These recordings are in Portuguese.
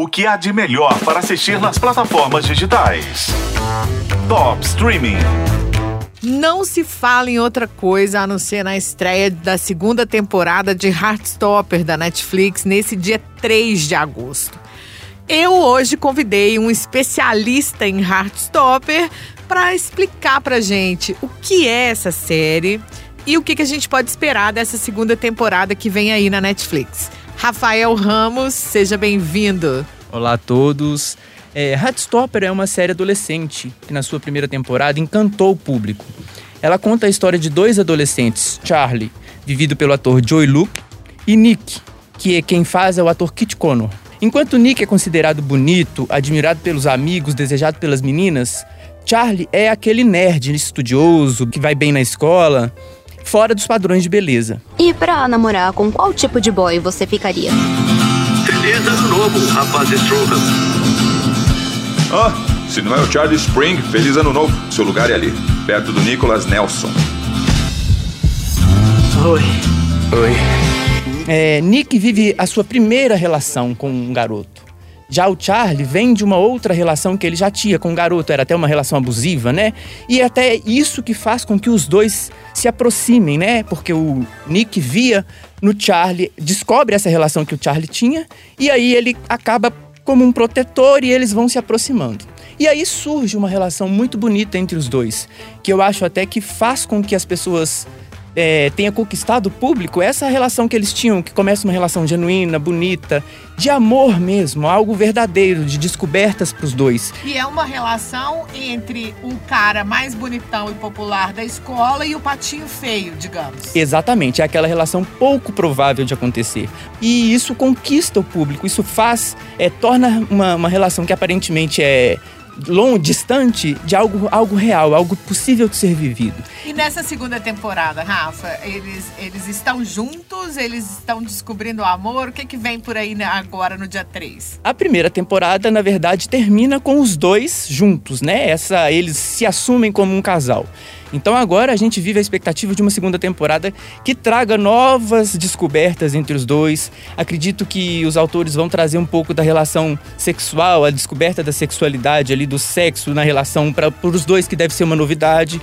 O que há de melhor para assistir nas plataformas digitais? Top Streaming. Não se fala em outra coisa a não ser na estreia da segunda temporada de Heartstopper da Netflix nesse dia 3 de agosto. Eu hoje convidei um especialista em Heartstopper para explicar pra gente o que é essa série e o que, que a gente pode esperar dessa segunda temporada que vem aí na Netflix. Rafael Ramos, seja bem-vindo. Olá a todos. É, Heartstopper é uma série adolescente que, na sua primeira temporada, encantou o público. Ela conta a história de dois adolescentes, Charlie, vivido pelo ator Joey Luke, e Nick, que é quem faz é o ator Kit Connor. Enquanto Nick é considerado bonito, admirado pelos amigos, desejado pelas meninas, Charlie é aquele nerd estudioso que vai bem na escola, fora dos padrões de beleza. E pra namorar, com qual tipo de boy você ficaria? Feliz ano novo, rapaz Strowham. Ah, se não é o Charlie Spring, feliz ano novo. Seu lugar é ali, perto do Nicholas Nelson. Oi. Oi. É, Nick vive a sua primeira relação com um garoto. Já o Charlie vem de uma outra relação que ele já tinha com o garoto, era até uma relação abusiva, né? E é até isso que faz com que os dois se aproximem, né? Porque o Nick via no Charlie, descobre essa relação que o Charlie tinha, e aí ele acaba como um protetor e eles vão se aproximando. E aí surge uma relação muito bonita entre os dois, que eu acho até que faz com que as pessoas é, tenha conquistado o público, essa relação que eles tinham, que começa uma relação genuína, bonita, de amor mesmo, algo verdadeiro, de descobertas para os dois. E é uma relação entre o cara mais bonitão e popular da escola e o patinho feio, digamos. Exatamente, é aquela relação pouco provável de acontecer. E isso conquista o público, isso faz, é, torna uma, uma relação que aparentemente é longe, distante de algo, algo real, algo possível de ser vivido. E nessa segunda temporada, Rafa, eles, eles estão juntos, eles estão descobrindo o amor. O que, que vem por aí né, agora no dia 3? A primeira temporada, na verdade, termina com os dois juntos, né? Essa, eles se assumem como um casal. Então agora a gente vive a expectativa de uma segunda temporada que traga novas descobertas entre os dois. Acredito que os autores vão trazer um pouco da relação sexual, a descoberta da sexualidade ali, do sexo na relação para os dois, que deve ser uma novidade.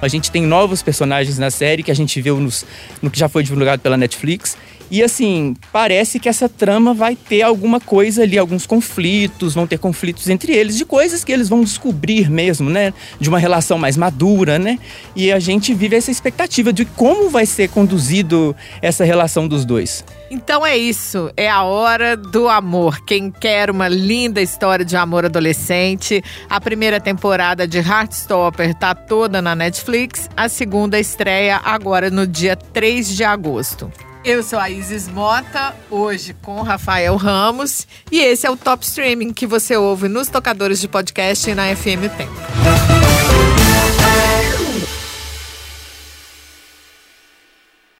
A gente tem novos personagens na série que a gente viu nos, no que já foi divulgado pela Netflix. E assim, parece que essa trama vai ter alguma coisa ali, alguns conflitos, vão ter conflitos entre eles, de coisas que eles vão descobrir mesmo, né? De uma relação mais madura, né? E a gente vive essa expectativa de como vai ser conduzido essa relação dos dois. Então é isso, é a hora do amor. Quem quer uma linda história de amor adolescente, a primeira temporada de Heartstopper tá toda na Netflix, a segunda estreia agora no dia 3 de agosto. Eu sou a Isis Mota, hoje com Rafael Ramos, e esse é o Top Streaming que você ouve nos tocadores de podcast e na FM Tempo.